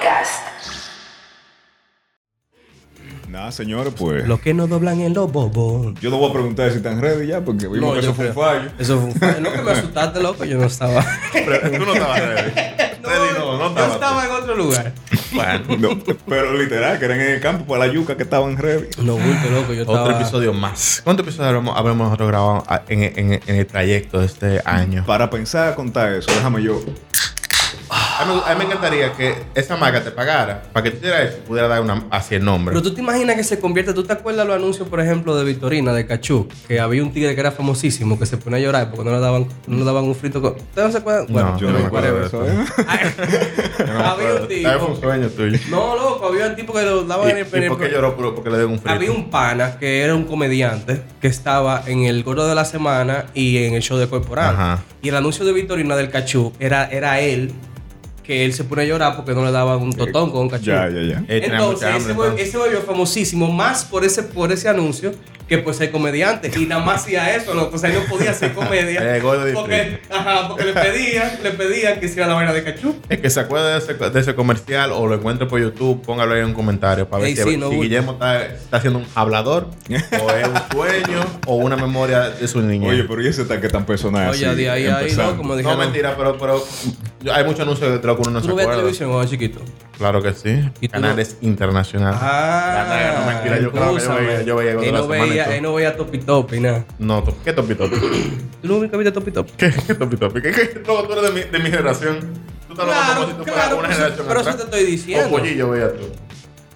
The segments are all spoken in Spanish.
Podcast. Nada, señores, pues. Lo que no doblan en los bobos. Yo no voy a preguntar si están ready ya, porque vimos No, que eso fue un fallo. Eso fue un fallo. No que me asustaste, loco. Yo no estaba. Pero tú no estabas ready. Ready no, no Yo estabas. estaba en otro lugar. Bueno, No, pero literal, que eran en el campo para la yuca que estaban ready. No, bulto, loco. Yo estaba. otro episodio más. ¿Cuántos episodios habremos, habremos nosotros grabado en- en el trayecto de este año? Para pensar contar eso, déjame yo. A mí, a mí me encantaría que esa marca te pagara para que tú hicieras eso y pudiera dar una, así el nombre. Pero tú te imaginas que se convierte. ¿Tú te acuerdas los anuncios, por ejemplo, de Victorina, de Cachú? Que había un tigre que era famosísimo que se ponía a llorar porque no le daban, no le daban un frito con. ¿Ustedes no se acuerdan? Bueno, Yo no me acuerdo de whatever. eso. ¿eh? No había un tipo- fue un sueño tuyo. No, loco, había un tipo que lo daban en el, ¿Y, por qué lloró? Por- Porque le dieron un frito. Había un pana que era un comediante que estaba en el Gordo de la Semana y en el show de Corporal. Ajá. Y el anuncio de Victorina del Cachú era, era él, que él se pone a llorar porque no le daban un totón con un cachú. Ya, ya, ya. Entonces, ese, ese volvió famosísimo más por ese, por ese anuncio que por ser comediante. Y nada más hacía eso, loco. O sea, él no podía hacer comedia. Eh, porque, ajá, porque le pedían, le pedían que hiciera la vaina de cachú. El que se acuerde de ese, de ese comercial o lo encuentre por YouTube, póngalo ahí en un comentario para ver Ey, si, sí, no, si bulto. Guillermo está, está haciendo un hablador o es un sueño o una memoria de su niñez. Oye, pero ¿y ese ataque tan personal? Oye, así, de ahí, ahí, no, como no, dijeron. mentira, pero, pero hay muchos anuncios de lo que uno no ¿Tú se no ves acuerda. televisión cuando chiquito? Claro que sí. ¿Y tú Canales internacionales. Ah, no, mentira, yo creo que yo veía- yo veía Él de la no Semana y veía, todo. él no veía Topi Topi, nada. No, ¿qué topi topi? ¿Tú nunca viste Topi Topi? ¿Qué, qué topi topi? ¿Qué, qué? Tú eres de mi, de mi generación. Tú estás hablando tú fueras claro, una pero, generación pero eso atrás. te estoy diciendo. O pollillo veía tú.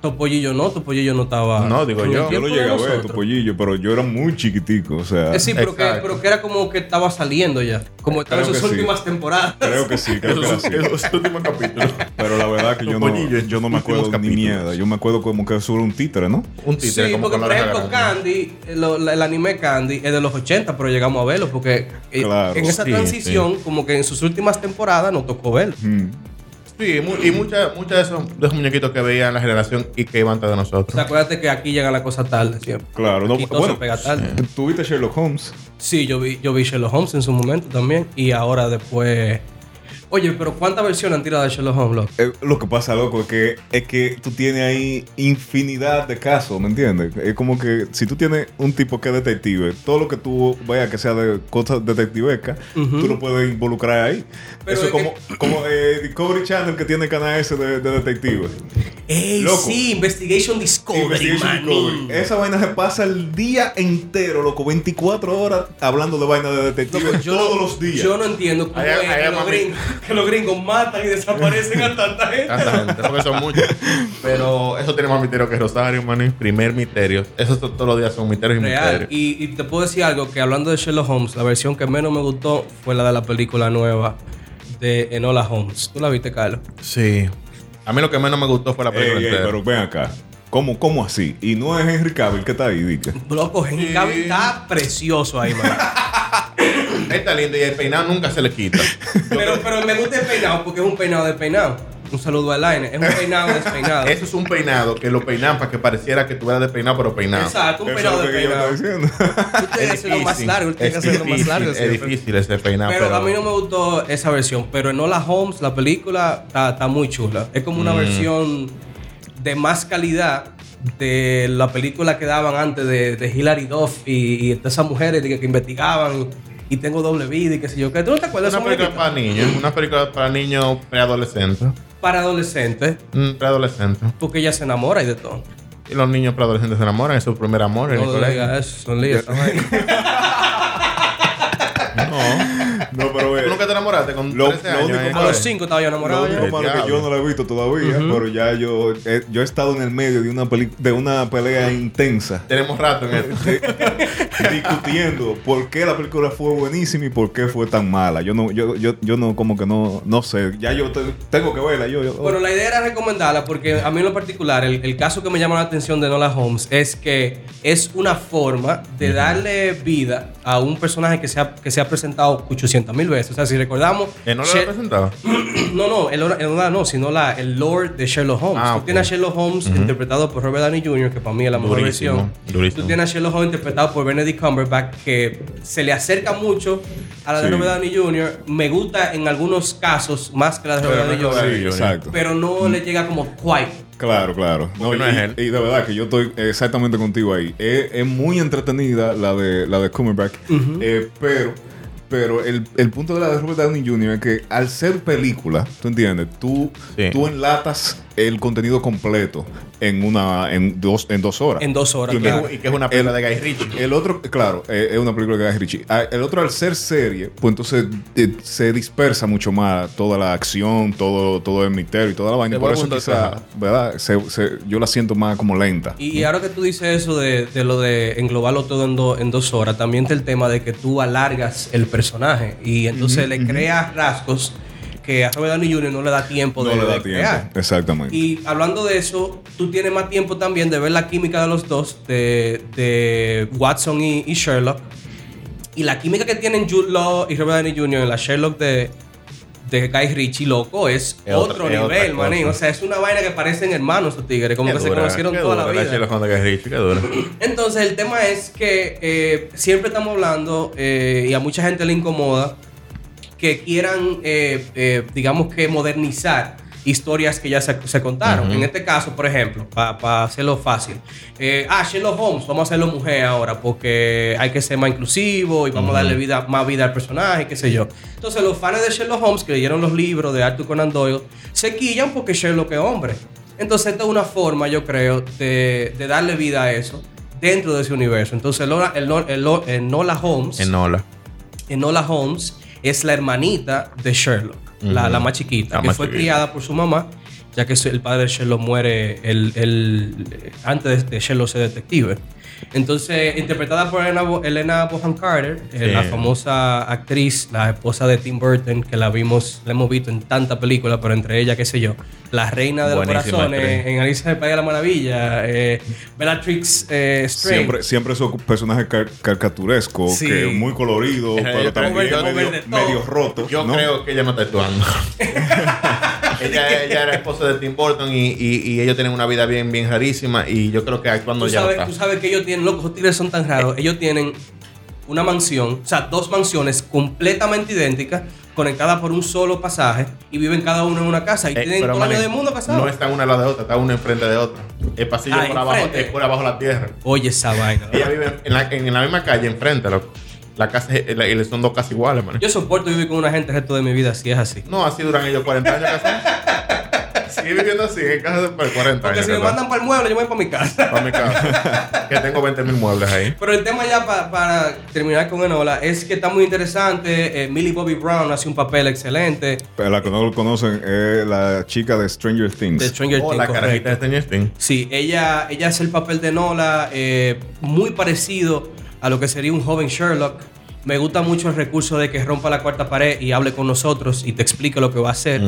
Topollillo no, Topollillo no estaba. No, digo en yo. Yo lo llegué a ver, nosotros. tu pollillo, pero yo era muy chiquitico, o sea. Eh, sí, pero que, pero que era como que estaba saliendo ya. Como estaba en sus sí. últimas temporadas. Creo que sí, creo que era así. esos últimos capítulos. Pero la verdad que yo no, en yo no me acuerdo ni mierda. Yo me acuerdo como que eso era un títere, ¿no? Un títere Sí, como porque por ejemplo. Candy, eh, lo- el anime Candy es de los 80, pero llegamos a verlo porque eh, Claro, en esa sí, transición, como que en sus últimas temporadas nos tocó verlo. Mm. Sí, mu- y muchas muchas de esos, de esos muñequitos que veían la generación y que iban de O nosotros. sea, acuérdate que aquí llega la cosa tarde siempre. Claro, no, Y todo bueno, se pega tarde. ¿tuviste Sherlock Holmes? Sí, yo vi, yo vi Sherlock Holmes en su momento también. Y ahora después. Oye, pero ¿cuántas versiones han tirado de Sherlock Holmes, loco? Eh, lo que pasa, loco, es que, es que tú tienes ahí infinidad de casos, ¿me entiendes? Es como que si tú tienes un tipo que es detective, todo lo que tú vayas que sea de cosas detectivescas, tú lo puedes involucrar ahí. Pero Eso es como, como eh, Discovery Channel que tiene el canal ese de, de detectives. ¡Ey, Loco. sí! Investigation Discovery, Investigation. Discovery. Esa vaina se pasa el día entero, loco, 24 horas hablando de vaina de detectives todos no- los días. Yo no entiendo cómo Allá- es allá, que, los mami. Que los gringos matan y desaparecen a tanta gente. Tanta gente, porque son muchos. Pero eso tiene más misterio que Rosario, maní. Primer misterio. Eso to- todos los días son misterios y Real. misterios. Y, y te puedo decir algo, que hablando de Sherlock Holmes, la versión que menos me gustó fue la de la película nueva de Enola Holmes. ¿Tú la viste, Carlos? Sí. A mí lo que menos me gustó fue la película ey, entera. pero ven acá. ¿Cómo, ¿Cómo así? Y no es Henry Cavill que está ahí, dique. Loco, Henry Cavill está precioso ahí, man. Está lindo y el peinado nunca se le quita. pero, pero me gusta el peinado porque es un peinado despeinado. Un saludo a Line. Es un peinado despeinado. Eso es un peinado que lo peinan para que pareciera que tuviera despeinado, pero peinado. Exacto, un Eso es peinado lo que yo estaba despeinado. diciendo. Tú tienes que hacerlo más largo, tú tienes que es hacerlo más difícil, largo. Es siempre. difícil ese peinado, Pero, pero, a mí no me gustó esa versión. Pero Enola Holmes, la película, está, está muy chula. Es como una Mm. versión de más calidad de la película que daban antes de, de Hilary Duff y, y de esas mujeres que, que investigaban y tengo doble vida y qué sé yo. ¿Qué? ¿Tú no te acuerdas de Una película para niños, una película para niños preadolescentes. Para adolescentes, Mm, Preadolescentes. porque ella se enamora y de todo. Y los niños preadolescentes se enamoran, es su primer amor en el No colegio. eso, son líos. esa vaina. No. No, pero ve. ¿Tú nunca te enamoraste con Lo- 13 lo años? único en el A los colegio? cinco estaba yo Lo enamorado. único ya. malo que diablo. yo no lo he visto todavía, pero ya yo, eh, yo he estado en el medio de una, peli- de una pelea intensa. Tenemos rato en esto. discutiendo por qué la película fue buenísima y por qué fue tan mala. Yo no, yo, yo, yo no, como que no, no sé. Ya yo te- tengo que verla. Yo, yo- Bueno, la idea era recomendarla porque a mí en lo particular, el, el caso que me llama la atención de Nola Holmes es que es una forma de darle vida a un personaje que se ha, que se ha presentado 800 mil veces. O sea, si recordamos. ¿Que no lo Sher- presentaba? no, no, el, el Enola no, sino la, el Lord de Sherlock Holmes. Ah, Tú tienes a Sherlock Holmes interpretado por Robert Downey Jr., que para mí es la mejor Durísimo, versión. durísimo. Tú tienes a Sherlock Holmes interpretado por Benedict Cumberbatch, que se le acerca mucho a la de Sí. Robert Downey Jr. Me gusta en algunos casos más que la de Robert Downey Jr. Downey Jr. Exacto. Pero no le llega como quite. Claro, claro. No, y, no es él. y de verdad que yo estoy exactamente contigo ahí. Es, es muy entretenida la de la de Cumberbatch, eh, pero pero el, el punto de la de Robert Downey Jr. es que al ser película, ¿tú entiendes? Tú, Sí. tú enlatas el contenido completo en una en dos en dos horas. En dos horas, Y que, entiendes? es- y que es una película de Guy Ritchie. El otro, claro, eh, es una película que es Richie. Ah, El otro, al ser serie, pues entonces eh, se dispersa mucho más toda la acción, todo, todo el misterio y toda la vaina. Por eso quizá. ¿verdad? Se- se- yo la siento más como lenta. Y ahora que tú dices eso de, de lo de englobarlo todo en, do- en dos horas, también está el tema de que tú alargas el personaje y entonces le creas rasgos que a Robert Downey Jr. no le da tiempo no de, le da de tiempo. crear. Exactamente. Y hablando de eso, tú tienes más tiempo también de ver la química de los dos, de, de Watson y, y Sherlock. Y la química que tienen Jude Law y Robert Downey Jr. en la Sherlock de, de Guy Ritchie, loco, es, Es otro es nivel, manín. O sea, es una vaina que parecen hermanos los tigres, como Qué que se conocieron qué toda dura la vida. Sherlock Holmes de Guy Ritchie, qué dura. Entonces, el tema es que eh, siempre estamos hablando, eh, y a mucha gente le incomoda, que quieran, eh, eh, digamos que modernizar historias que ya se, se contaron. En este caso, por ejemplo, para hacerlo fácil. eh, ah, Sherlock Holmes, vamos a hacerlo mujer ahora porque hay que ser más inclusivo y vamos a darle vida, más vida al personaje, qué sé yo. Entonces, los fans de Sherlock Holmes que leyeron los libros de Arthur Conan Doyle se quillan porque Sherlock es hombre. Entonces, esta es una forma, yo creo, de, de darle vida a eso dentro de ese universo. Entonces, Lola- el, el, el- el Nola Holmes, Enola. Enola Holmes es la hermanita de Sherlock, la, la más chiquita, La que más fue chiquita. criada por su mamá, ya que el padre de Sherlock muere el, el- antes de Sherlock ser detective. Entonces, interpretada por Elena, Elena Bonham Carter, eh, la famosa actriz, la esposa de Tim Burton, que la vimos, la hemos visto en tantas películas, pero entre ellas, qué sé yo, la reina de los Buenísima corazones, actriz. en Alicia en el País de la Maravilla, eh, Bellatrix eh, Strange. Siempre, siempre esos personajes car- caricaturescos, Sí. que muy colorido, Eh, pero yo también medio, medio roto. Yo ¿no? creo que ella no está actuando. ella, ella era esposa de Tim Burton y, y- y ellos tienen una vida bien, bien rarísima. Y yo creo que actuando Tú ya no sabes, está. tú sabes que ellos tienen, esos tigres son tan raros. Ellos tienen una mansión, o sea, dos mansiones completamente idénticas, conectadas por un solo pasaje, y viven cada uno en una casa. Y Eh, tienen todo el año del mundo casados. No están una al lado de otra, está una enfrente de otra. El pasillo Ah, por abajo, es por abajo la tierra. Oye, esa vaina. Ella vive en la, en la misma calle, enfrente, loco. La casa la- y son dos casas iguales, man. Yo soporto vivir con una gente el resto de mi vida si es así. No, así duran ellos 40 años casados. Sigue viviendo así, en casa de por 40 Porque años. si me mandan para el mueble, yo me voy para mi casa. Para mi casa. que tengo 20 mil muebles ahí. Pero el tema ya pa- para terminar con Enola es que está muy interesante. Eh, Millie Bobby Brown hace un papel excelente. Pero la que no lo conocen es la chica de Stranger Things. De Stranger Oh, Things, la correcto. carajita de Stranger Things. Sí, ella, ella hace el papel de Nola eh, muy parecido a lo que sería un joven Sherlock. Me gusta mucho el recurso de que rompa la cuarta pared y hable con nosotros y te explique lo que va a hacer.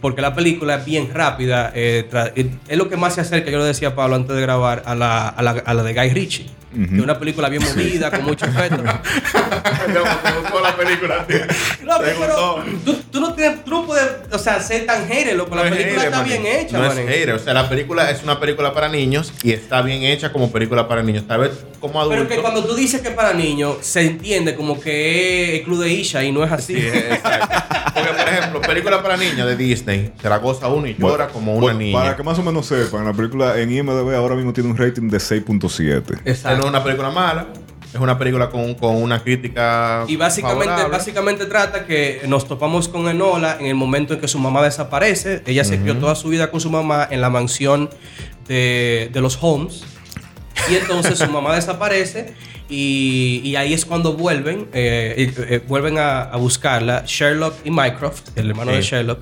Porque la película es bien rápida. eh, eh, es lo que más se acerca, yo lo decía a Pablo antes de grabar, a la, a la, a la de Guy Ritchie. Que es una película bien movida, con mucho efecto. La película. No, pero gustó. tú, tú no tienes, tú no puedes, o sea, ser tan hater, loco. La No película hater, está bien hecha, No es hater. O sea, la película es una película para niños y está bien hecha como película para niños. Tal vez como adulto. Pero que cuando tú dices que es para niños, se entiende como que es el club de Isha y no es así. Sí, exacto. Porque, por ejemplo, película para niños de Disney, se la goza uno y llora como una Bueno, niña. Para que más o menos sepan, la película en IMDb ahora mismo tiene un rating de 6.7. Esta no es una película mala, es una película con, con una crítica. Y básicamente, favorable. básicamente trata que nos topamos con Enola en el momento en que su mamá desaparece. Ella se crió toda su vida con su mamá en la mansión de, de los Holmes. Y entonces su mamá desaparece y, y ahí es cuando vuelven, eh, eh, vuelven a, a buscarla Sherlock y Mycroft, el hermano de. Sherlock,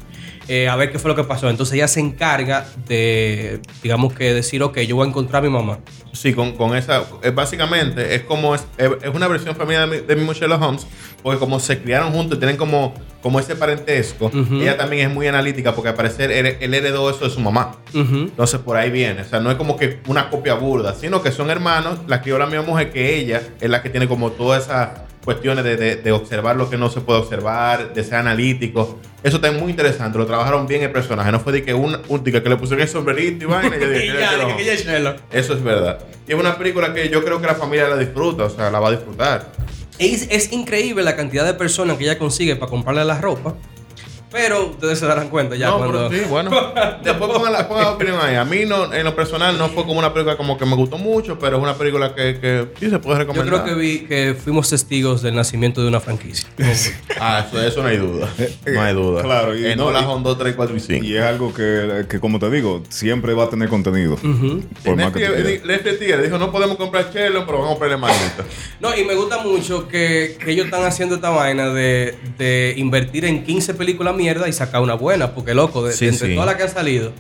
eh, a ver qué fue lo que pasó. Entonces ella se encarga de, digamos que decir, ok, yo voy a encontrar a mi mamá. Sí, con, con esa. es básicamente, es como. Es, es una versión femenina de, mi- de mismo Sherlock Holmes, porque como se criaron juntos, tienen como, como ese parentesco. Ella también es muy analítica, porque al parecer él, él heredó eso de su mamá. Entonces por ahí viene. O sea, no es como que una copia burda, sino que son hermanos. La crió la misma mujer que ella es la que tiene como toda esa cuestiones de, de- de observar lo que no se puede observar, de ser analítico. Eso está muy interesante. Lo trabajaron bien el personaje. No fue de que, un, un- de que, le pusieron el sombrerito y vaina. Eso es verdad. Y es una película que yo creo que la familia la disfruta, o sea, la va a disfrutar. Es, es increíble la cantidad de personas que ella consigue para comprarle la ropa. Pero ustedes se darán cuenta ya no, cuando. pero sí, bueno. Después pongan la, pongan la opinión ahí. A mí, no, en lo personal, no fue como una película como que me gustó mucho, pero es una película que, que sí se puede Yo recomendar. creo que vi que fuimos testigos del nacimiento de una franquicia. Ah, eso, eso no hay duda. No hay duda. Claro, y no, no, las y- Honda 2, 3, 4 y 5. Y es algo que, que, como te digo, siempre va a tener contenido. Ujú. Por más que. Leslie Tigre dijo: No podemos comprar chelo, pero vamos a comprarle manita. No, y me gusta mucho que, que ellos están haciendo esta vaina de, de invertir en 15 películas mierda y sacar una buena, porque loco, de, Sí, de entre sí. todas las que han salido.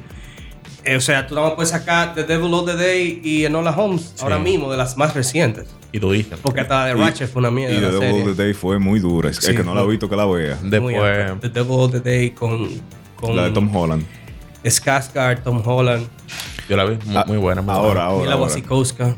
eh, o sea, tú nada más puedes sacar The Devil of the Day y Enola Holmes ahora mismo, de las más recientes. Y lo dije. Porque hasta The Y- Ratchet fue una mierda. Y The Devil serie. of the Day fue muy dura. Es que no la fue- visto que la vea. Después. The Devil of the Day con, con La de Tom Holland. Skarsgård, Tom Holland, Yo la vi. Muy, Ah, muy buena. muy ahora, buena. ahora. Mila ahora. Wasikowska.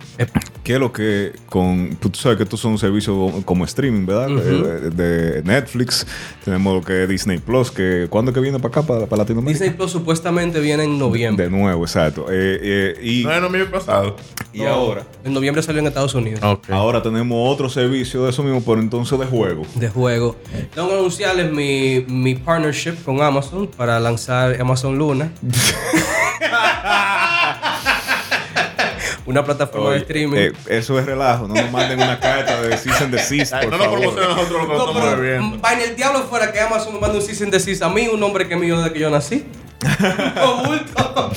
¿Qué es lo que con. Tú sabes que estos son servicios como streaming, ¿verdad? Eh, de, de Netflix. Tenemos lo que es Disney Plus. que ¿Cuándo es que viene para acá, para, para Latinoamérica? Disney Plus supuestamente viene en noviembre. De nuevo, exacto. Eh, eh, y No, no me había pasado. y ahora. En noviembre salió en Estados Unidos. Ahora tenemos otro servicio de eso mismo, pero entonces de juego. de juego. Tengo que anunciarles mi, mi partnership con Amazon para lanzar Amazon Luna. Una plataforma de streaming. eh, eso es relajo. No nos manden una carta de cease and desist, por no nos promocionen nosotros lo que no, estamos bebiendo. vaina el diablo fuera que Amazon me mande un cease and desist a mí, un nombre que es mío desde que yo nací. Bulto.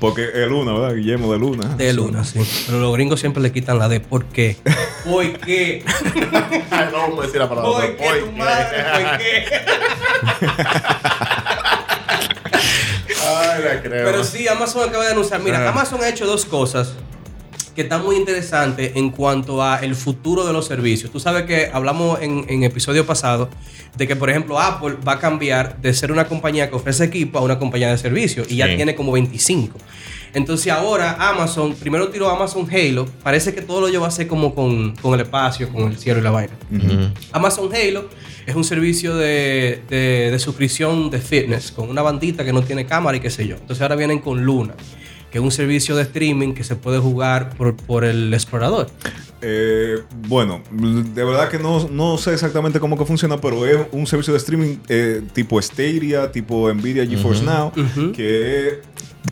Porque es Luna, ¿verdad? Guillermo de Luna. De Luna, sí. Pero los gringos siempre le quitan la de ¿por qué? ¿Por qué? No vamos a decir la palabra. ¿Por qué tu madre? ¿Por qué? Pero sí, Amazon acaba de anunciar. Mira, Ah. Amazon ha hecho dos cosas que están muy interesantes en cuanto a el futuro de los servicios. Tú sabes que hablamos en, en episodio pasado de que, por ejemplo, Apple va a cambiar de ser una compañía que ofrece equipo a una compañía de servicios y ya tiene como 25. Entonces ahora Amazon, primero tiró Amazon Halo, parece que todo lo lleva a hacer como con, con el espacio, con el cielo y la vaina. Amazon Halo es un servicio de, de- de suscripción de fitness con una bandita que no tiene cámara y qué sé yo. Entonces ahora vienen con Luna, que es un servicio de streaming que se puede jugar por, por el explorador. Eh, bueno, de verdad que no, no sé exactamente cómo que funciona, pero es un servicio de streaming eh, tipo Stadia, tipo Nvidia GeForce Now, que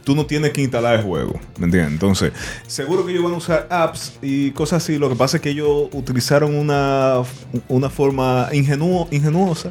tú no tienes que instalar el juego, ¿me entiendes? Entonces, seguro que ellos van a usar apps y cosas así. Lo que pasa es que ellos utilizaron una, una forma ingenuo, ingenuosa,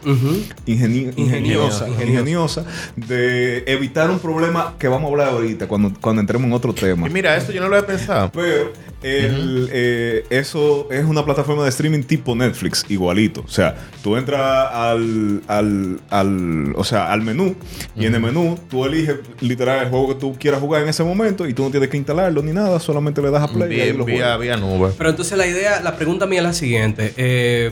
ingeni- Ingeniosa, ingeniosa, ingeniosa de evitar un problema que vamos a hablar ahorita cuando, cuando entremos en otro tema. Y mira, eso yo no lo había pensado. Pero el, eh, eso es una plataforma de streaming tipo Netflix, igualito. O sea, tú entras al, al, al, o sea, al menú y en el menú tú eliges literal el juego que tú quieras jugar en ese momento y tú no tienes que instalarlo ni nada, solamente le das a play y ahí Vía, lo vía, juegas. vía nube. Pero entonces la idea, la pregunta mía es la siguiente. Eh,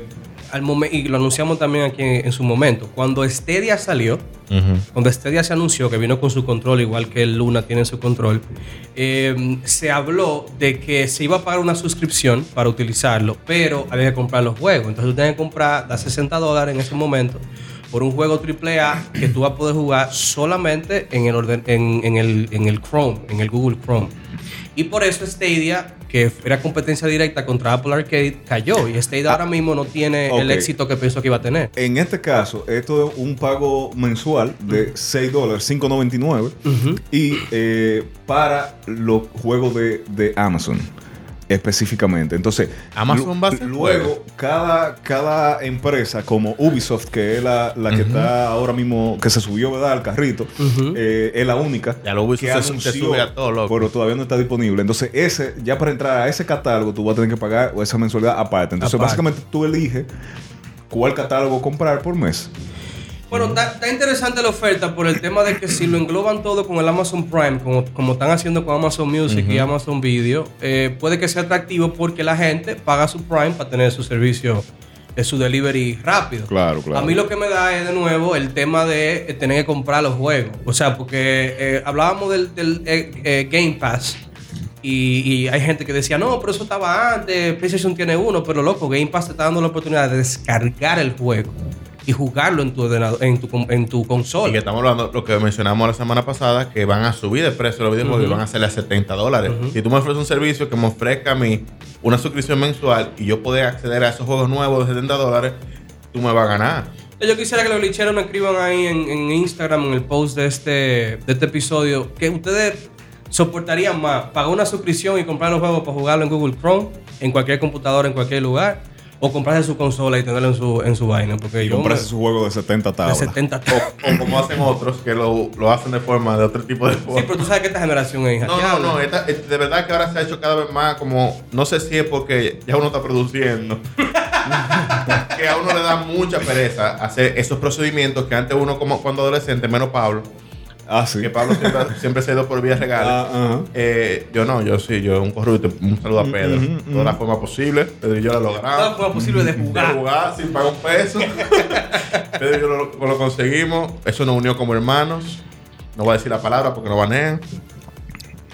al momen- y lo anunciamos también aquí en, en su momento. Cuando Stadia salió. Cuando Stadia se anunció que vino con su control, igual que el Luna tiene su control, eh, se habló de que se iba a pagar una suscripción para utilizarlo, pero había que comprar los juegos. Entonces tú tenías que comprar, da 60 dólares en ese momento por un juego AAA que tú vas a poder jugar solamente en el, orden, en, en el, en el Chrome, en el Google Chrome. Y por eso Stadia, que era competencia directa contra Apple Arcade, cayó. Y Stadia ahora mismo no tiene el éxito que pensó que iba a tener. En este caso, esto es un pago mensual de 6 dólares, 5.99 Ujú. y eh, para los juegos de, de Amazon específicamente. Entonces, Amazon va a luego cada, cada empresa como Ubisoft, que es la, la que está ahora mismo, que se subió ¿verdad? al carrito, eh, es la única Ya lo Ubisoft que se- se anunció, sube a todo, loco. pero todavía no está disponible. Entonces, ese, ya para entrar a ese catálogo, tú vas a tener que pagar esa mensualidad aparte. Entonces, Aparte. básicamente tú eliges cuál catálogo comprar por mes. Bueno, está, interesante la oferta por el tema de que si lo engloban todo con el Amazon Prime, como, como están haciendo con Amazon Music y Amazon Video, eh, puede que sea atractivo porque la gente paga su Prime para tener su servicio de su delivery rápido. Claro, claro. A mí lo que me da es de nuevo el tema de eh, tener que comprar los juegos. O sea, porque eh, hablábamos del, del, eh, Game Pass. Y, y hay gente que decía, no, pero eso estaba antes, PlayStation tiene uno, pero loco, Game Pass te está dando la oportunidad de descargar el juego y jugarlo en tu ordenador, en tu, en tu Y que consola. estamos hablando, lo que mencionamos la semana pasada, que van a subir de precio los videojuegos y van a hacerle a 70 dólares. Si tú me ofreces un servicio que me ofrezca a mí una suscripción mensual y yo poder acceder a esos juegos nuevos de 70 dólares, tú me vas a ganar. Yo quisiera que los licheros nos escriban ahí en, en Instagram, en el post de este, de este episodio, que ustedes soportarían más pagar una suscripción y comprar los juegos para jugarlo en Google Chrome, en cualquier computadora, en cualquier lugar, o comprarse su consola y tenerlo en su, en su vaina. Porque Y yo comprarse me- su juego de 70 de tablas. 70 O como hacen otros que lo, lo hacen de forma de otro tipo de Sí, forma. pero tú sabes que esta generación es No, no, no. esta- de verdad que ahora se ha hecho cada vez más como. No sé si es porque ya uno está produciendo. que a uno le da mucha pereza hacer esos procedimientos que antes uno, como cuando adolescente, menos Pablo, Ah, sí. que Pablo siempre, siempre se ha ido por vías legales. Ah. Eh, yo no, yo sí, yo un corrupto. Un saludo a Pedro. ujú, De toda la forma posible. Pedro y yo lo Toda logramos. forma posible de De jugar. jugar sin pagar un peso. Pedro y yo lo, lo conseguimos. Eso nos unió como hermanos. No voy a decir la palabra porque nos banean.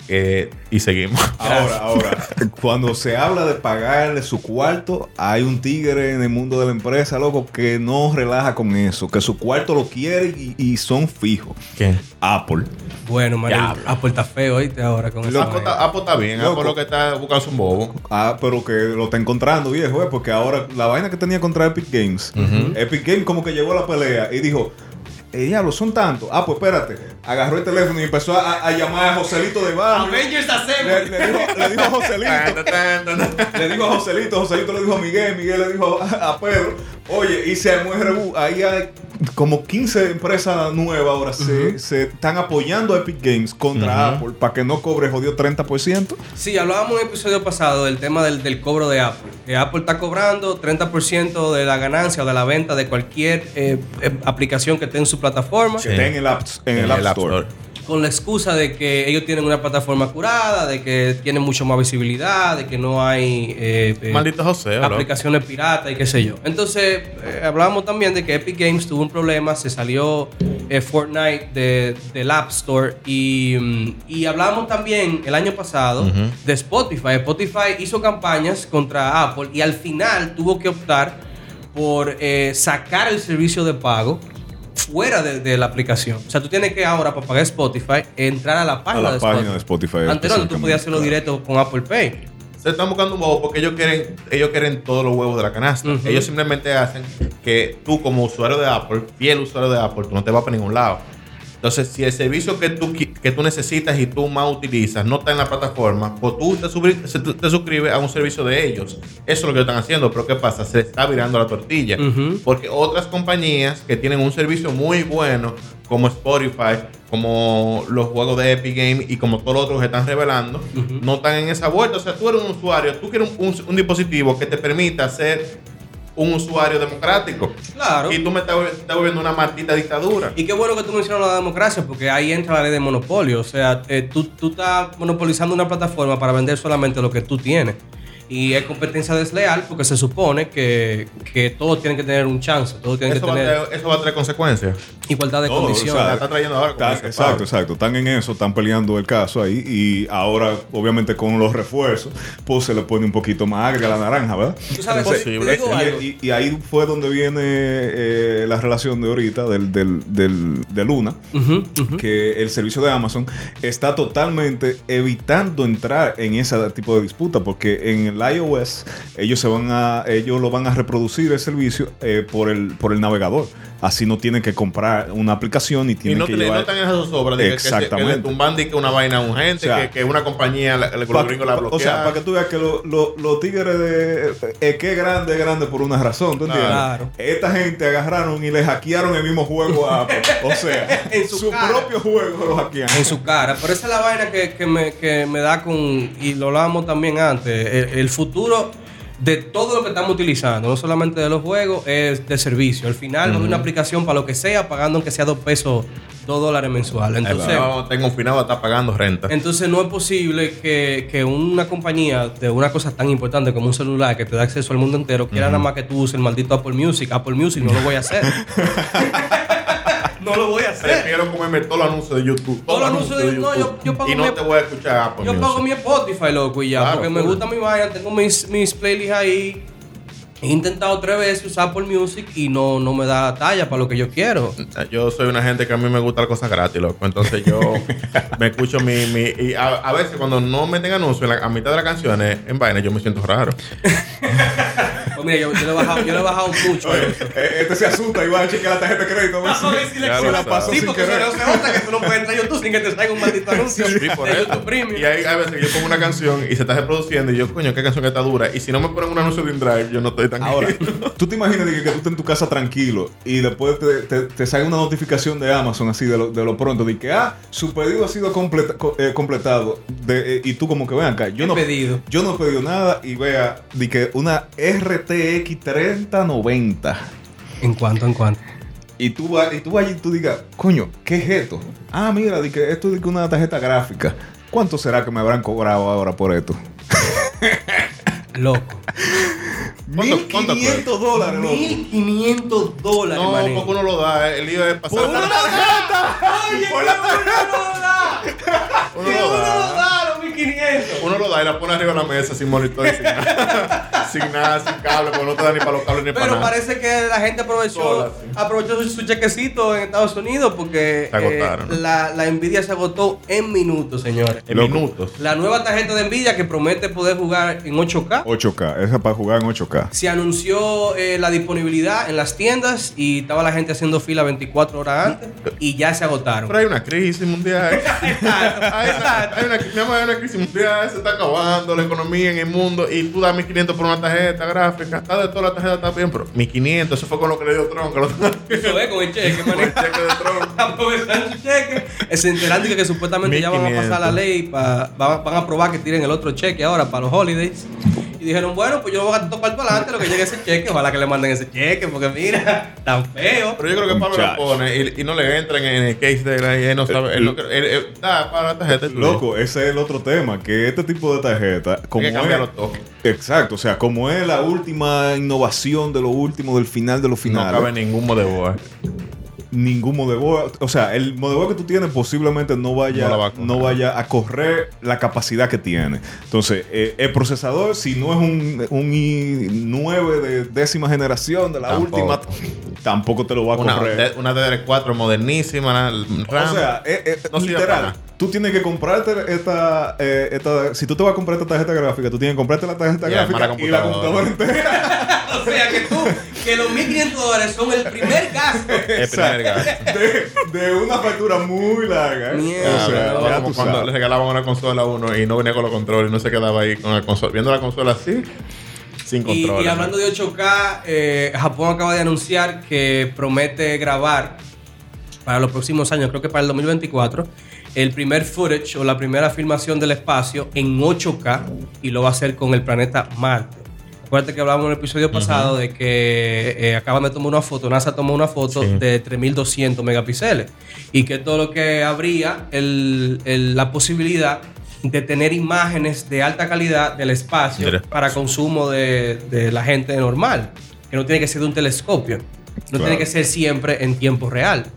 Eh, y seguimos. Ahora, ahora, cuando se habla de pagarle su cuarto, hay un tigre en el mundo de la empresa, loco, que no relaja con eso, que su cuarto lo quiere y, y son fijos. ¿Quién? Apple. Bueno, Mario, Diablo. Apple está feo, ¿oíste? Ahora con eso. Apple está, Apple está bien. Loco. Apple lo que está buscando es un bobo. Ah, pero que lo está encontrando, viejo, eh, porque ahora la vaina que tenía contra Epic Games, Epic Games como que llegó a la pelea y dijo, eh, diablo, son tantos. Ah, pues espérate. Agarró el teléfono y empezó a, a llamar a Joselito de barrio. Avengers Le, le dijo, le dijo a Joselito. Le dijo a Joselito, Joselito le dijo a Miguel, Miguel le dijo a, a Pedro, oye, y se armó. Ahí hay como 15 empresas nuevas ahora se, se están apoyando a Epic Games contra Apple para que no cobre jodido 30%. Sí, hablábamos en el episodio pasado del tema del, del cobro de Apple. Que Apple está cobrando 30% de la ganancia o de la venta de cualquier eh, eh, aplicación que esté en su plataforma. Que está en el App, en el App Store. Con la excusa de que ellos tienen una plataforma curada, de que tienen mucho más visibilidad, de que no hay eh, eh, José, aplicaciones piratas y qué sé yo. Entonces, eh, hablábamos también de que Epic Games tuvo un problema, se salió eh, Fortnite de- del App Store y, mm, y hablábamos también el año pasado de Spotify. Spotify hizo campañas contra Apple y al final tuvo que optar por eh, sacar el servicio de pago fuera de, de la aplicación. O sea, tú tienes que ahora, para pagar Spotify, entrar a la A página, la página de Spotify. Antes no, tú podías hacerlo directo con Apple Pay. Se están buscando un bobo porque ellos quieren, ellos quieren todos los huevos de la canasta. Ellos simplemente hacen que tú, como usuario de Apple, fiel usuario de Apple, tú no te vas para ningún lado. Entonces, si el servicio que tú, que tú necesitas y tú más utilizas no está en la plataforma, pues tú te, te suscribes a un servicio de ellos. Eso es lo que están haciendo. Pero ¿qué pasa? Se está virando la tortilla. Porque otras compañías que tienen un servicio muy bueno, como Spotify, como los juegos de Epic Games y como todos los otros que están revelando, no están en esa vuelta. O sea, tú eres un usuario, tú quieres un, un- un dispositivo que te permita ser un usuario democrático. Claro. Y tú me estás, estás volviendo una maldita dictadura. Y qué bueno que tú mencionas la democracia, porque ahí entra la ley de monopolio. O sea, eh, tú, tú estás monopolizando una plataforma para vender solamente lo que tú tienes. Y es competencia desleal porque se supone que, que todos tienen que tener un chance, todos tienen Eso que va, a tener traer, eso va a traer consecuencias. igualdad de Todo, condiciones. o sea, la está trayendo ahora. como Está- dice exacto, Pablo. exacto. Están en eso, están peleando el caso ahí. Y ahora, obviamente, con los refuerzos, pues se le pone un poquito más agria la naranja, ¿verdad? Tú sabes, Es te- te posible, digo Y-. Y, y ahí fue donde viene eh, la relación de ahorita del, del, del- de Luna, que el servicio de Amazon está totalmente evitando entrar en ese tipo de disputa, porque en el iOS ellos se van a, ellos lo van a reproducir el servicio eh, por el por el navegador. Así no tienen que comprar una aplicación y Y tienen no, que te, no llevar. están en esas obras de que- que, que, Exactamente. tumban que una vaina urgente, O sea, que, que una compañía, la, la, Pa- los gringos la pa- o sea, para que tú veas que lo- lo- los tigres de. Es que es grande, es grande por una razón, ¿tú entiendes? Claro. Esta gente agarraron y le hackearon el mismo juego a Apple. O sea, En su su, propio juego lo hackearon. en su cara. Pero esa es la vaina que, que me, que me da con, y lo hablábamos también antes, el, el futuro de todo lo que estamos utilizando, no solamente de los juegos, es de servicio. Al final, es una aplicación para lo que sea, pagando aunque sea dos pesos, dos dólares mensuales. Entonces, no, tengo confinado, está pagando renta. entonces no es posible que, que una compañía de una cosa tan importante como un celular que te da acceso al mundo entero quiera nada más que tú uses el maldito Apple Music. Apple Music no lo voy a hacer. no lo voy a hacer. Prefiero comerme todos los anuncios de YouTube. Todos los anuncios de- no, yo- yo pago Y no mi- te voy a escuchar Apple Yo Music. pago mi Spotify, loco, y ya, Claro, porque me gusta mi vaina, tengo mis, mis playlists ahí. He intentado tres veces usar Apple Music y no, no me da la talla para lo que yo quiero. Yo soy una gente que a mí me gusta las cosas gratis, loco. Entonces yo me escucho mi... mi y a, a veces cuando no meten anuncios a mitad de las canciones en vaina, yo me siento raro. Mira, yo, yo le he bajado, yo le he bajado mucho eso. Eh, Este se asusta y va a chequear la tarjeta de crédito. a ver si- A ver si le lo la Sí, sin porque eso querer. no se nota que tú no puedes entrar a YouTube sin que te salga un maldito anuncio Sí, por de eso. YouTube Premium. Y hay, hay veces que yo pongo una canción y se está reproduciendo y yo, coño, qué canción está dura. Y si no me ponen un anuncio de InDrive, yo no estoy tan Ahora, tú te imaginas de que, que tú estés en tu casa tranquilo y después te, te, te sale una notificación de Amazon así de lo, de lo pronto de que ah, su pedido ha sido completa- co- eh, completado de, eh, y tú como que ven acá, yo ¿Qué no pedido? yo no he pedido nada y vea de que una RTX 3090 ¿En cuánto? ¿En cuánto? y tú vas y tú vas y tú digas, coño, ¿qué es esto? Ah, mira, de que esto es de que una tarjeta gráfica. ¿Cuánto será que me habrán cobrado ahora por esto? Loco. ¿Cuánto- cuánto 1500 dólares, loco. 1500 dólares, No, porque uno lo da. El lío es pasar. Por una tarjeta. Oye, Por la que uno lo da. Uno lo da. lo da, los 1500. Uno lo da y la pone arriba de la mesa sin monitor y sin nada. Sin nada, sin cable, porque no te da ni para los cables ni para Pero nada. parece que la gente aprovechó, Sola, sí. aprovechó su, su chequecito en Estados Unidos porque Se agotaron. eh, la, la Nvidia se agotó en minutos, señores. En Loco. minutos. La nueva tarjeta de Nvidia que promete poder jugar en 8K 8K, esa para jugar en 8K. se anunció eh, la disponibilidad en las tiendas y estaba la gente haciendo fila 24 horas antes y ya se agotaron. Pero hay una crisis mundial. Exacto, hay, una, hay, una, hay crisis mundial, se está acabando la economía en el mundo y tú das 1500 por una tarjeta gráfica. Está de toda la tarjeta está bien, pero 1500, eso fue con lo que le dio Trump. que lo- Eso es con el cheque, con el cheque de Trump. Aprovechando su cheque, eh, se enteran de que supuestamente ya van a 1500. pasar la ley, pa- va- van a probar que tiren el otro cheque ahora para los holidays. Y dijeron, bueno, pues yo voy a tocar para adelante lo que llegue ese cheque, ojalá que le manden ese cheque, porque mira, tan feo. Pero yo creo que Pablo lo pone y, y no le entran en el case de la y él no sabe. Él, no- él- él- da para la tarjeta. Loco, ese es el otro tema, que este tipo de tarjeta, como que es, exacto, o sea, como es la última innovación de lo último, del final de los No finales, cabe ningún modelo. Ningún modelo, o sea, el modelo que tú tienes posiblemente no vaya, No va a correr. vaya a correr la capacidad que tiene. Entonces, eh, el procesador, si no es un, un i9 de décima generación de la Tampoco. última, tampoco te lo va a Una, correr. de- una DDR4 modernísima, RAM. O sea, eh, eh, No literal. Tú tienes que comprarte esta, eh, esta. Si tú te vas a comprar esta tarjeta gráfica, tú tienes que comprarte la tarjeta gráfica la y la computadora. entera. O sea que tú, que los 1500 dólares son el primer gasto. el primer gasto. de, de una factura muy larga. Mierda, o sea, no, como tú cuando sabes. le regalaban una consola a uno y no venía con los controles y no se quedaba ahí con la consola. Viendo la consola así, sin Y, control. y hablando de 8K, eh, Japón acaba de anunciar que promete grabar para los próximos años, creo que para el 2024, el primer footage o la primera filmación del espacio en 8K y lo va a hacer con el planeta Marte. Acuérdate que hablábamos en el episodio pasado de que eh, acaban de tomar una foto, NASA tomó una foto Sí. de 3200 megapíxeles y que todo lo que habría el- el- la posibilidad de tener imágenes de alta calidad del espacio, Del espacio. para consumo de, de la gente normal, que no tiene que ser de un telescopio, no Claro. tiene que ser siempre en tiempo real.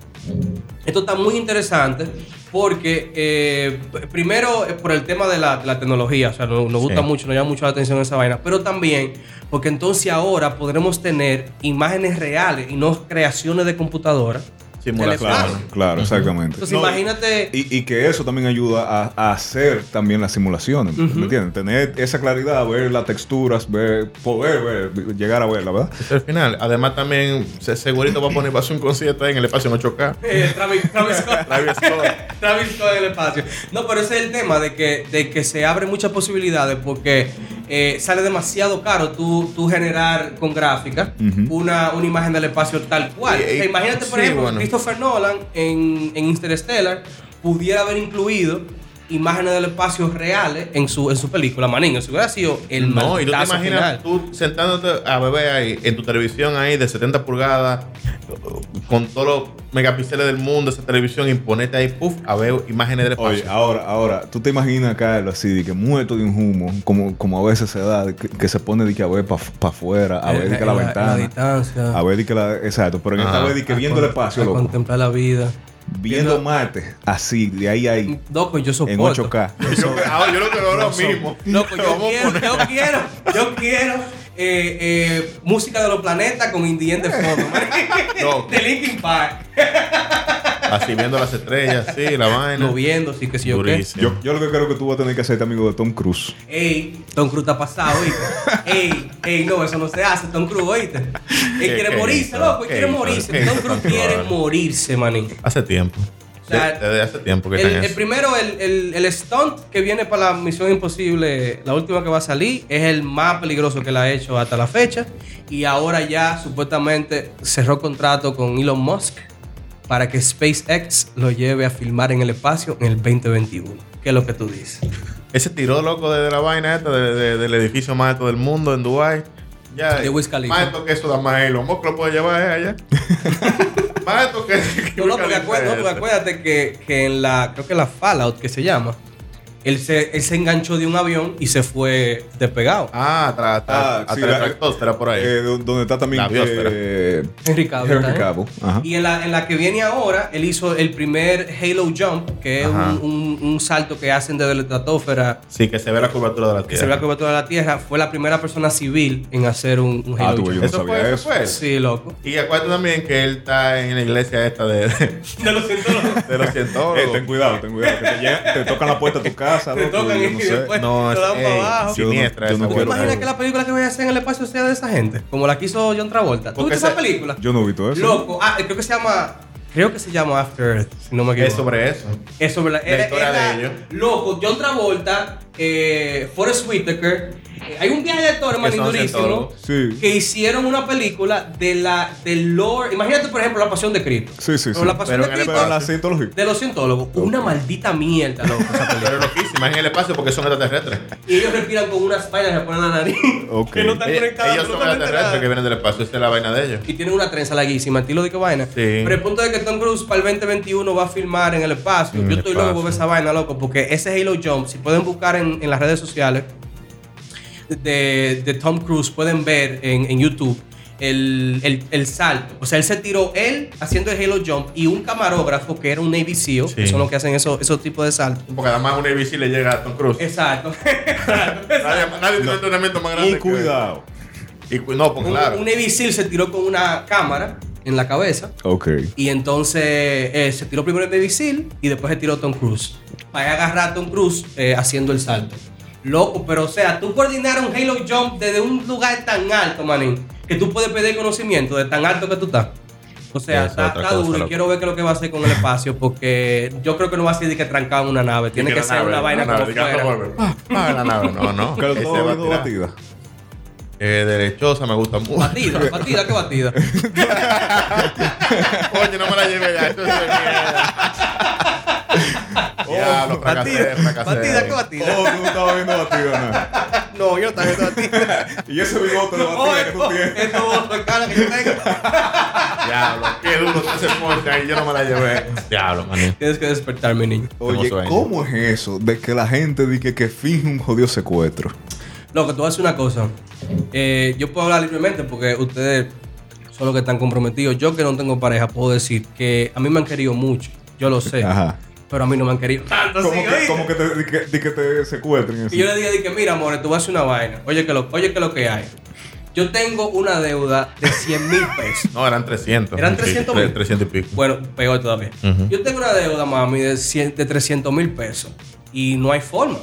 Esto está muy interesante porque, eh, primero, eh, por el tema de la, de la tecnología, o sea, nos, nos gusta Sí. mucho, nos llama mucho la atención esa vaina, pero también porque entonces ahora podremos tener imágenes reales y no creaciones de computadora. Simulación. del Claro, exactamente. Entonces, No, imagínate. Y, y que eso también ayuda a, a hacer también las simulaciones, ¿me entiendes? Tener esa claridad, ver las texturas, ver, poder ver, llegar a verla, ¿verdad? El final. Además, también se- segurito va a poner va a hacer un concierto ahí en el espacio en 8K. eh, Travis, Travis Scott. Travis Scott. Travis Scott en el espacio. No, pero ese es el tema de que, de que se abren muchas posibilidades porque eh, sale demasiado caro tú, tú generar con gráfica una, una imagen del espacio tal cual. O sea, imagínate, por sí, ejemplo, bueno. Christopher Nolan en, en Interstellar pudiera haber incluido imágenes del espacio reales en su, en su película, manín. Eso hubiera sido el No, y tú te imaginas final. tú sentándote a beber ahí en tu televisión ahí de 70 pulgadas con todos los megapíxeles del mundo, esa televisión, y ponerte ahí, puff, a ver imágenes del espacio. Oye, ahora, ahora, tú te imaginas, Carlos, así, de que muerto de un humo, como, como a veces se da, de que, que se pone de que a ver para afuera, a ver de que la, En ventana, distancia. a ver de que la. Exacto, pero en esta vez de que viendo el espacio, loco, contemplar la vida. Viendo Marte, así, de ahí a ahí, Loco, yo en soporto. 8K. yo, ahora yo lo que ahora mismo. Loco, yo quiero, yo quiero, yo quiero eh, eh, música de los planetas con Indien de fondo. man. De Linkin Park. Así viendo las estrellas, sí, la vaina. Lo viendo, sí que sí, yo qué. Yo, yo lo que creo que tú vas a tener que hacerte amigo de Tom Cruise. Ey, Tom Cruise está pasado, ¿oíste? Ey, ey, no, eso no se hace, Tom Cruise, ¿oíste? Él ¿Qué- quiere morirse, loco, él ¿Qué quiere morirse. ¿Qué Tom Cruise quiere morirse, manín. Hace tiempo. O sea, De- Desde hace tiempo que El, el eso. primero, el, el, el stunt que viene para la Misión Imposible, la última que va a salir, es el más peligroso que le ha hecho hasta la fecha. Y ahora ya supuestamente cerró contrato con Elon Musk para que SpaceX lo lleve a filmar en el espacio en el 2021. ¿Qué es lo que tú dices? Ese tiró loco de, de la vaina esta de- de- del edificio más alto del mundo en Dubai. Ya, De Wiz. Más alto que eso da más Elon Musk lo puede llevar eh, allá. más alto que, que No, no, porque, acuérdate, no, porque ese. acuérdate que, que en la, creo que la Fallout que se llama, él se, él se enganchó de un avión y se fue despegado. Ah, atrás, atrás. Ah, sí, la- por ahí. Eh, do- donde está también La biosfera. eh, Henry Cavill. Henry ¿está, eh? Cavill. Ajá. Y en la, en la que viene ahora, él hizo el primer Halo Jump, que es un, un- un salto que hacen desde la estratosfera, sí, que se ve la curvatura de la que Tierra. se ve la curvatura de la Tierra. Fue la primera persona civil en hacer un, un Ah, Halo tú, Jump. yo no Eso sabía fue, eso eso. fue. Sí, loco. Y acuérdate también que él está en la iglesia esta de, de, De los cientólogos. de los Eh, cientólogos. ten cuidado, ten cuidado. Que te, llegan- te tocan la puerta de tu casa. Te loco, tocan yo y no sé. después No, te dan ey, para abajo. Yo siniestra yo no esa ¿Tú te vaina. imaginas que la película que voy a hacer en el espacio sea de esa gente? Como la que hizo John Travolta. ¿Tú viste esa película? Yo no he visto eso. Loco. Ah, creo que se llama... Creo que se llama After Earth, si no me equivoco. Es sobre eso. Es sobre la, era- historia era- de ellos. Loco, John Travolta, eh, Forrest Whitaker. eh, hay un viaje de manín, son durísimo. Sí. Que hicieron una película de la del lore. Imagínate, por ejemplo, La Pasión de Cristo. Sí, sí, Pero sí. La Pasión Pero de Cristo Pero en la cientología. de los cientólogos. Una maldita mierda, loco, esa película. Pero loquísima en el espacio porque son extraterrestres. y ellos respiran con unas vainas que se ponen en la nariz. Ok. Que no están conectadas ellos son extraterrestres nada. que vienen del espacio. Esa es la vaina de ellos. Y tienen una trenza larguísima, estilo de qué vaina. Sí. Pero el punto es que Tom Cruise para el 2021 va a filmar en el espacio. En Yo el estoy loco espacio. por esa vaina, loco, porque ese Halo Jump, si pueden buscar en, en las redes sociales de, de Tom Cruise, pueden ver en, en YouTube el, el- el salto. O sea, él se tiró él haciendo el Halo Jump y un camarógrafo que era un Navy SEAL, Sí. que son los que hacen esos, esos tipos de saltos. Porque además un ABC le llega a Tom Cruise. Exacto. Nadie, nadie tiene un entrenamiento más grande. Y que- cuidado. Y cu- no, pues un, claro. un Navy SEAL se tiró con una cámara en la cabeza. Ok. Y entonces eh, se tiró primero el Navy SEAL y después se tiró Tom Cruise. Para agarrar a Tom Cruise eh, haciendo el salto. Loco, pero o sea, tú coordinar un Halo Jump desde un lugar tan alto, manín, que tú puedes pedir conocimiento de tan alto que tú estás. O sea, está, otra está cosa, duro y quiero ver qué es lo que va a hacer con el espacio porque yo creo que no va a ser de que trancado en una nave. Tiene que ser nave, una vaina como nave, fuera. Ah, la nave, no, no. Que lo batida. Eh, derechosa me gusta mucho. Batida, batida, ¿qué batida? Coño, no me la llevé ya. Esto es de mierda. Diablo, fracasé, Batida, fracasé. batida, ¿qué batida? Oh, tú no estabas viendo batida, No, yo no estaba viendo batida. ¿no? Y ese bigote de Oh, batida que tú esto, tienes. esto, de cara que yo tengo. Diablo, qué duro está ese podcast y yo no me la llevé. Diablo, maní. Tienes que despertar, mi niño. Oye. ¿cómo es eso de que la gente dice que finge un jodido secuestro? Loco, te voy a decir una cosa. Eh, yo puedo hablar libremente porque ustedes son los que están comprometidos. Yo que no tengo pareja puedo decir que a mí me han querido mucho. Yo lo sé. Ajá. Pero a mí no me han querido tanto. Como sí, que, como que te, di que, di que te secuestren. así. Y yo le dije, dije, mira, amor, te voy a hacer una vaina. Oye, que lo, oye, que lo que hay. Yo tengo una deuda de 100 mil pesos. No, eran 300. ¿Eran Sí, 300 tre- mil? 300 y pico. Bueno, peor todavía. Yo tengo una deuda, mami, de, 100 de 300 mil pesos. Y no hay forma.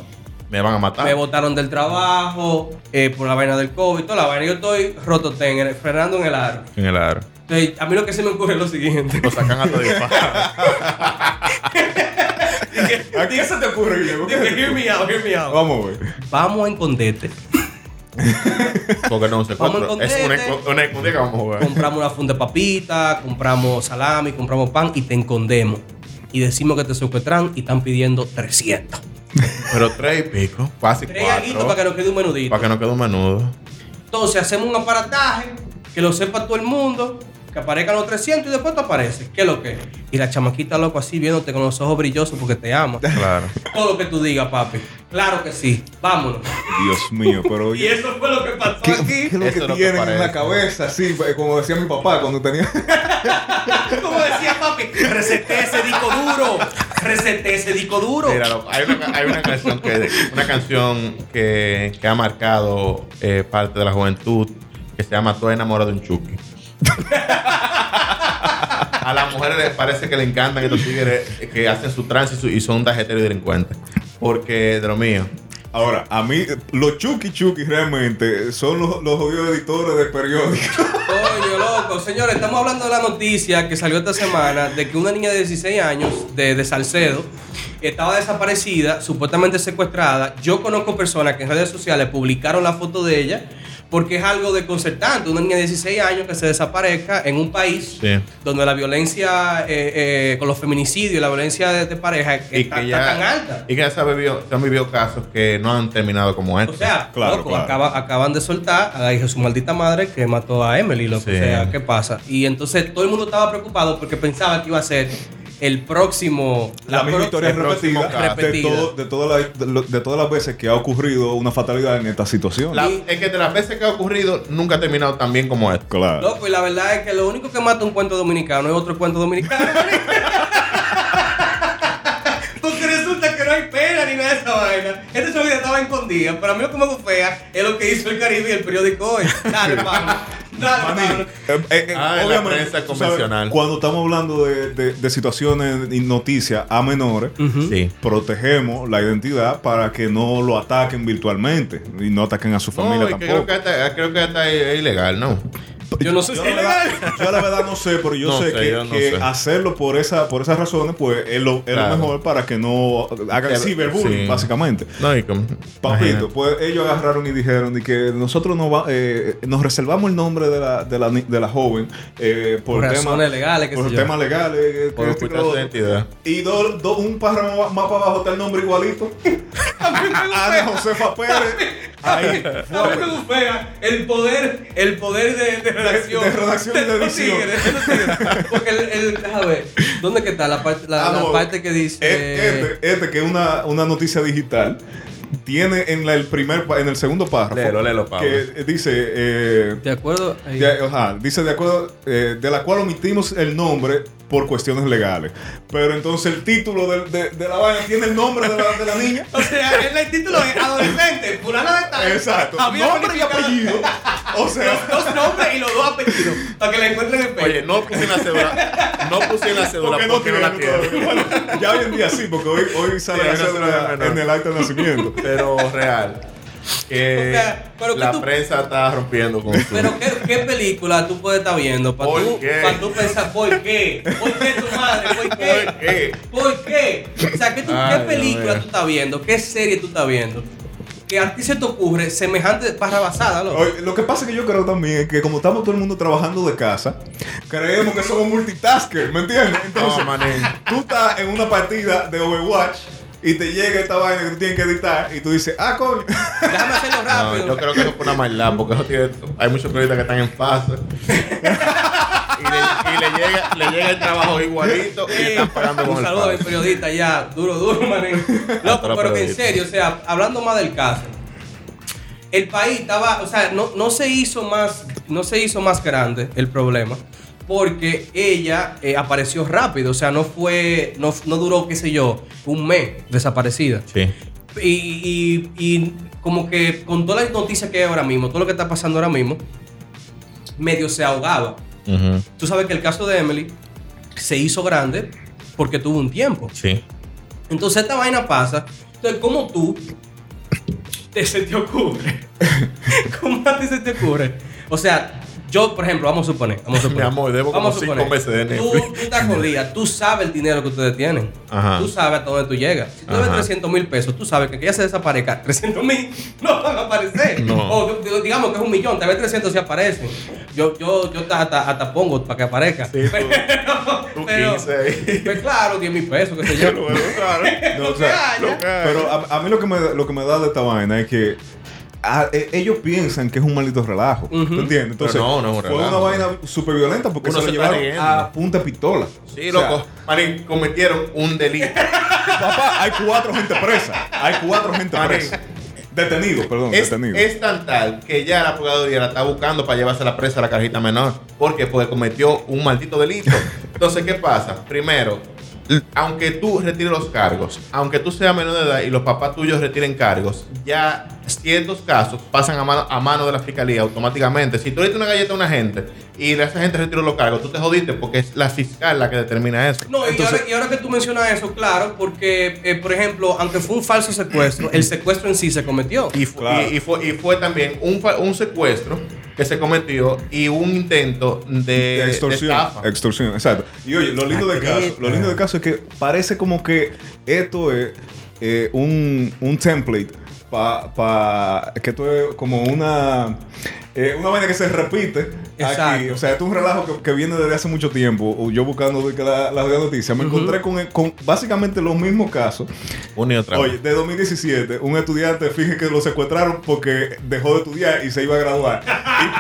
Me van a matar. Me botaron del trabajo eh, por la vaina del COVID, toda la vaina. Yo estoy roto, frenando en el aro. En el aro. Entonces, a mí lo que se me ocurre es lo siguiente. Lo sacan hasta de ¿A qué se te ocurre, Guillermo? ¿Qué se te hear me out, hear me out. Vamos a ver. Vamos a esconderte. Porque no se Vamos encuentra. a Es una, una vamos a jugar. Compramos una funda de papita, compramos salami, compramos pan y te escondemos. Y decimos que te secuestran y están pidiendo 300. Pero tres y pico. Casi Tres aguitos para que nos quede un menudito. Para que no quede un menudo. Entonces hacemos un aparataje que lo sepa todo el mundo, que aparezcan los 300 y después te aparece. ¿Qué es lo que? es? Y la chamaquita loco así viéndote con los ojos brillosos porque te ama. Claro. todo lo que tú digas, papi. Claro que sí. Vámonos. Dios mío, pero Y eso fue lo que pasó ¿Qué, aquí. qué es lo Eso que lo que tienen en la cabeza? Sí, como decía mi papá cuando tenía. Como decía papi, reseté ese disco duro. Reseté ese disco duro. Mira, loco, hay una, hay una canción que una canción que, que ha marcado eh, parte de la juventud que se llama Todo enamorado de un Chucky. A las mujeres les parece que le encantan estos tigres que hacen su trance y, son tarjeteros y delincuentes. Porque de lo mío. Ahora, a mí, los Chucky Chucky realmente son los, los jodidos editores de periódicos. Coño, loco. Señores, estamos hablando de la noticia que salió esta semana de que una niña de 16 años de, de Salcedo estaba desaparecida, supuestamente secuestrada. Yo conozco personas que en redes sociales publicaron la foto de ella porque es algo desconcertante. Una niña de 16 años que se desaparezca en un país Sí. donde la violencia eh, eh, con los feminicidios y la violencia de, de pareja Y está, que está ya, tan alta. y que ya se, ha vivido, se han vivido casos que no han terminado como O este. sea, Claro, loco, claro. acaba- acaban de soltar a la hija de su maldita madre que mató a Emily, lo que Sí. sea, ¿qué pasa? Y entonces todo el mundo estaba preocupado porque pensaba que iba a ser el próximo. La, misma pro- historia el próximo repetida, de, repetida. todo- de, toda la- de de todas las veces que ha ocurrido una fatalidad en esta situación. La- es que de las veces que ha ocurrido, nunca ha terminado tan bien como este. Claro. Loco, y la verdad es que lo único que mata un cuento dominicano es otro cuento dominicano. Porque resulta que no hay pena ni nada de esa vaina. Esta subida estaba escondida, pero a mí lo que me fea es lo que hizo el Caribe y el periódico hoy. Dale, Pablo. Eh, eh, Ah, la sabes, convencional. cuando estamos hablando de, de- de situaciones y noticias a menores, Sí. protegemos la identidad para que no lo ataquen virtualmente y no ataquen a su familia No, y que creo tampoco. que hasta, creo que hasta es ilegal, ¿no? Yo no sé Yo si la, es verdad, legal. yo la verdad no sé, pero yo No sé, sé, que, yo no que sé. hacerlo por esa por esas razones, pues es lo, es lo mejor para que no hagan Que- ciberbullying, sí. básicamente. No, y como. Papito, imagínate. pues ellos agarraron y dijeron de que nosotros nos, va- eh, nos reservamos el nombre de la, de la, de la joven eh, por, Por temas razones legales, por temas legales, eh, Por y otro. identidad. Y do- do- un párrafo más para abajo está el nombre igualito. Ana Josefa Pérez. Ahí. No, me bufea el poder, el poder de, de redacción. de redacción y de edición. tigres, de los tigres. Porque el, el, déjame ver, ¿dónde que está la parte, la, Ah, la no. parte que dice? E- Este, este que es una, una noticia digital. Tiene en la- el primer en el segundo párrafo Léelo, léelo, que dice eh, ¿De acuerdo? De, ajá, dice de acuerdo eh, de la cual omitimos el nombre por cuestiones legales pero entonces el título de, de la vaina tiene el nombre de la, de la niña O sea, el, el título es adolescente, fulana de tal. exacto Había nombre y apellido o sea Los dos nombres y los dos apellidos. Para que la encuentren en Oye, Facebook. no puse en la cédula. No puse en la cédula porque porque, no no, la tiene. Bueno, ya hoy en día sí porque hoy, hoy sale Sí, la cédula en el acta de nacimiento Pero real. Que O sea, pero que la tú- prensa está rompiendo con. Pero ¿qué, qué película tú puedes estar viendo para ¿Por tú, qué? pa' tú pensar por qué? ¿Por qué tu madre? ¿Por qué? ¿Por qué? ¿Por qué? O sea, ¿qué, tú- Ay, qué Dios película tú estás viendo? ¿Qué serie tú estás viendo? Que a ti se te ocurre semejante parrabasada, loco. Lo que pasa es que yo creo también es que como estamos todo el mundo trabajando de casa, creemos que somos multitaskers, ¿me entiendes? Entonces, No, manín. tú estás en una partida de Overwatch y te llega esta vaina que tú tienes que editar y tú dices, ah, coño. Déjame hacerlo No, rápido. yo creo que eso fue una maldad porque eso tiene- hay muchos periodistas que están en fase. y le, llega, le llega el trabajo igualito y están pagando con Un el saludo a mi pase. periodista ya, duro, duro, manín. Loco, pero que en serio, o sea, hablando más del caso, el país estaba, o sea, no, no se hizo más, no se hizo más grande el problema. Porque ella eh, apareció rápido, o sea, no fue, no, no duró, qué sé yo, un mes desaparecida. Sí. Y, y- y como que con todas las noticias que hay ahora mismo, todo lo que está pasando ahora mismo, medio se ahogaba. Tú sabes que el caso de Emily se hizo grande porque tuvo un tiempo. Sí. Entonces esta vaina pasa. Entonces, ¿cómo tú te, se te ocurre? ¿Cómo a ti se te ocurre? O sea, Yo, por ejemplo, vamos a suponer. Vamos a suponer. Mi amor, debo como Vamos a cinco suponer. meses de Tú, Netflix. tú estás con Lía, tú sabes el dinero que ustedes tienen. Ajá. Tú sabes hasta dónde tú llegas. Si tú debes Ajá. 300 mil pesos, tú sabes que que ella se desaparezca, 300 mil no van a aparecer. No. O di- digamos que es un millón, tal vez 300 sí aparecen. Yo, yo, yo hasta, hasta, pongo para que aparezca. Sí, tú- pero, tú pero- 15 ahí. pues claro, 10 mil pesos, qué sé yo. Claro. No, o Lo que sea, pero a, a mí lo que, me, lo que me da de esta vaina es que a- e- ellos piensan que es un maldito relajo. ¿Tú entiendes? Entonces, no, no es un fue relajo. una vaina súper violenta porque Uno se lo se está llevaron riendo. a punta de pistola. Sí, O sea, loco. Marín, cometieron un delito. Papá, hay cuatro gente presa. Hay cuatro gente presa. Detenidos, perdón, Es, detenidos. es tan tal que ya la Procuraduría la está buscando para llevarse la presa a la cajita menor. ¿Por qué? Porque cometió un maldito delito. Entonces, ¿qué pasa? Primero, aunque tú retires los cargos, aunque tú seas menor de edad y los papás tuyos retiren cargos, ya ciertos casos pasan a mano, a mano de la fiscalía automáticamente. Si tú le diste una galleta a una gente y esa gente retiró los cargos, tú te jodiste porque es la fiscal la que determina eso. No, y, ahora, y ahora que tú mencionas eso, claro, porque, eh, por ejemplo, aunque fue un falso secuestro, el secuestro en sí se cometió. Y, fu- Claro. y, y fue, y fue también un, un secuestro que se cometió y un intento de, de extorsión. de estafa. extorsión, exacto. Y oye, lo lindo del caso, lo lindo del caso es que parece como que esto es eh, un, un template para que esto es como una eh, una vaina que se repite aquí. Exacto. O sea, esto es un relajo que, que viene desde hace mucho tiempo. Yo buscando de que la- las noticias, me encontré con, con básicamente los mismos casos. Una y otra Oye, de 2017, un estudiante, fíjate que lo secuestraron porque dejó de estudiar y se iba a graduar.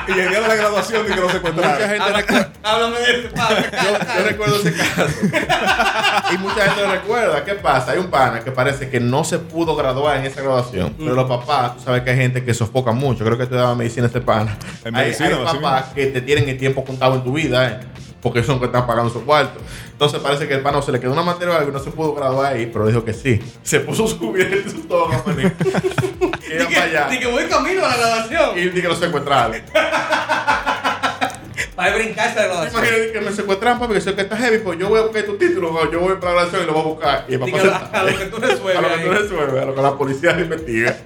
Y, y el día de la graduación, y que lo secuestraron. Mucha gente recuerda. Háblame de ese padre. Yo, yo recuerdo ese caso. y mucha gente lo recuerda. ¿Qué pasa? Hay un pana que parece que no se pudo graduar en esa graduación. Pero los papás, tú sabes que hay gente que sofoca mucho. Creo que estudiaba medicina este pana. En hay, medicina, hay papás que te tienen el tiempo contado en tu vida, ¿eh? Porque son que están pagando su cuarto. Entonces parece que el pana se le quedó una materia y no se pudo graduar ahí, pero dijo que sí. Se puso su cubierto y toga, maní. Y Di para allá. que, di que voy camino a la graduación. Y que lo secuestraron. Para brincarse de graduación. Imagínate que me secuestran, papi, que sé que está heavy, pues yo voy a buscar tu título, o yo voy para la grabación y lo voy a buscar. Y papá a, a lo que tú resuelves. a lo que tú resuelves, a lo que la policía investiga.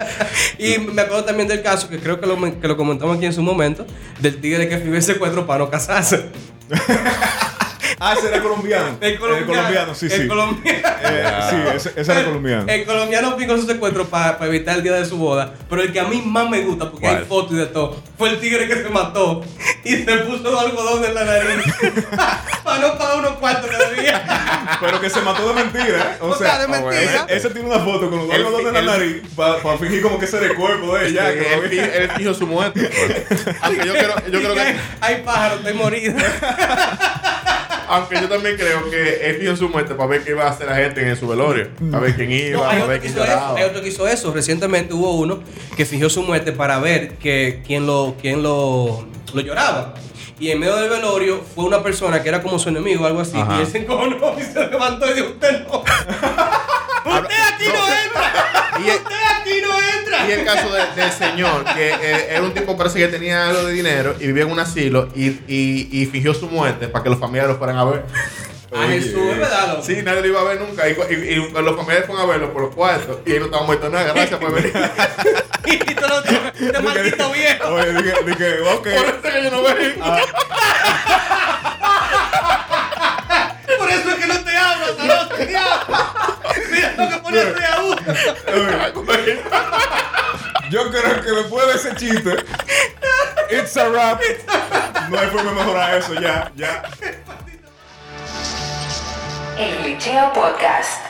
Y me acuerdo también del caso, que creo que lo, que lo comentamos aquí en su momento, del tigre que firmó el secuestro para no casarse. Ah, ese era colombiano. El colombiano. sí, el sí. colombiano. Eh, sí, ese, ese era colombiano. El colombiano picó su secuestro para evitar el día de su boda. Pero el que a mí más me gusta, porque ¿Cuál? hay fotos y de todo, fue el tigre que se mató y se puso algodón en la nariz para no pagar unos cuartos que debía. Pero que se mató de mentira. ¿eh? O O sea, sea, de mentira. Ese, ese tiene una foto con los El- dos en la el- nariz para fingir como que ese era el cuerpo de ella. que él, había- él fijo su muerte. pues. Aunque yo creo, yo creo que hay, que, hay pájaros, estoy morida. aunque yo también creo que él fijo su muerte para ver qué iba a hacer la gente en su velorio. Para ver quién iba, No, para ver quién lloraba. hay otro que hizo eso. Recientemente hubo uno que fingió su muerte para ver que quién lo, quién lo, lo lloraba. Y en medio del velorio fue una persona que era como su enemigo o algo así. Ajá. Y él se encojonó y se levantó y dijo, usted no. usted aquí no, no. entra. Y el- usted aquí no entra. Y el caso de- del señor, que eh, era un tipo parece que tenía algo de dinero y vivía en un asilo y, y, y fingió su muerte para que los familiares lo fueran a ver. A Jesús, es verdad. Sí, nadie lo iba a ver nunca. Y, y- y los familiares fueron a verlo por los cuartos y él no estaba muerto nada. Gracias por venir. Y tú no este maldito viejo. Oye, dije, dije, ok. por eso es que yo no veo. Mira lo que pone. Yo creo que después de ese chiste, it's a rap. No hay forma de mejorar eso, ya, ya. El Glitcheo Podcast.